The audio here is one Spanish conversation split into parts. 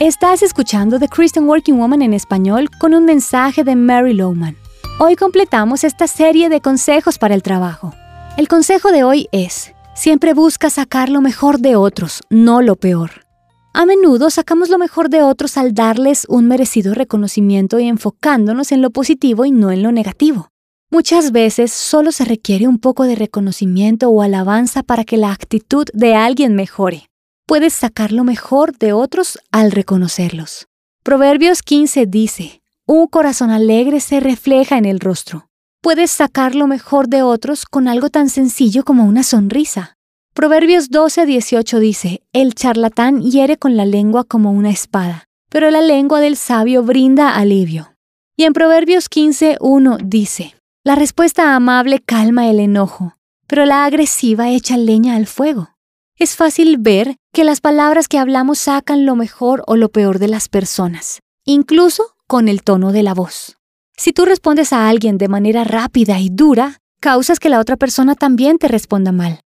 Estás escuchando The Christian Working Woman en español con un mensaje de Mary Lowman. Hoy completamos esta serie de consejos para el trabajo. El consejo de hoy es, siempre busca sacar lo mejor de otros, no lo peor. A menudo sacamos lo mejor de otros al darles un merecido reconocimiento y enfocándonos en lo positivo y no en lo negativo. Muchas veces solo se requiere un poco de reconocimiento o alabanza para que la actitud de alguien mejore puedes sacar lo mejor de otros al reconocerlos. Proverbios 15 dice, un corazón alegre se refleja en el rostro. Puedes sacar lo mejor de otros con algo tan sencillo como una sonrisa. Proverbios 12, 18 dice, el charlatán hiere con la lengua como una espada, pero la lengua del sabio brinda alivio. Y en Proverbios 15, 1 dice, la respuesta amable calma el enojo, pero la agresiva echa leña al fuego. Es fácil ver que las palabras que hablamos sacan lo mejor o lo peor de las personas, incluso con el tono de la voz. Si tú respondes a alguien de manera rápida y dura, causas que la otra persona también te responda mal.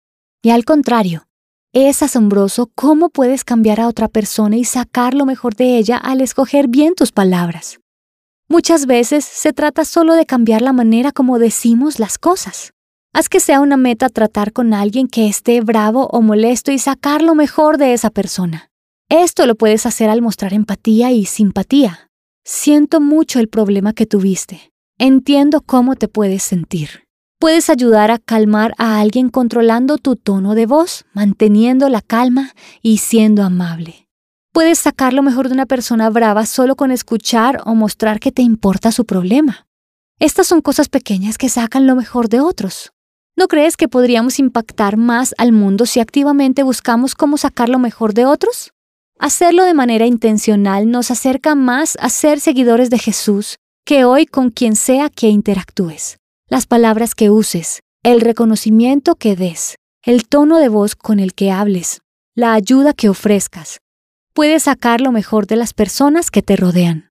Y al contrario, es asombroso cómo puedes cambiar a otra persona y sacar lo mejor de ella al escoger bien tus palabras. Muchas veces se trata solo de cambiar la manera como decimos las cosas. Haz que sea una meta tratar con alguien que esté bravo o molesto y sacar lo mejor de esa persona. Esto lo puedes hacer al mostrar empatía y simpatía. Siento mucho el problema que tuviste. Entiendo cómo te puedes sentir. Puedes ayudar a calmar a alguien controlando tu tono de voz, manteniendo la calma y siendo amable. Puedes sacar lo mejor de una persona brava solo con escuchar o mostrar que te importa su problema. Estas son cosas pequeñas que sacan lo mejor de otros. ¿No crees que podríamos impactar más al mundo si activamente buscamos cómo sacar lo mejor de otros? Hacerlo de manera intencional nos acerca más a ser seguidores de Jesús que hoy con quien sea que interactúes. Las palabras que uses, el reconocimiento que des, el tono de voz con el que hables, la ayuda que ofrezcas, puedes sacar lo mejor de las personas que te rodean.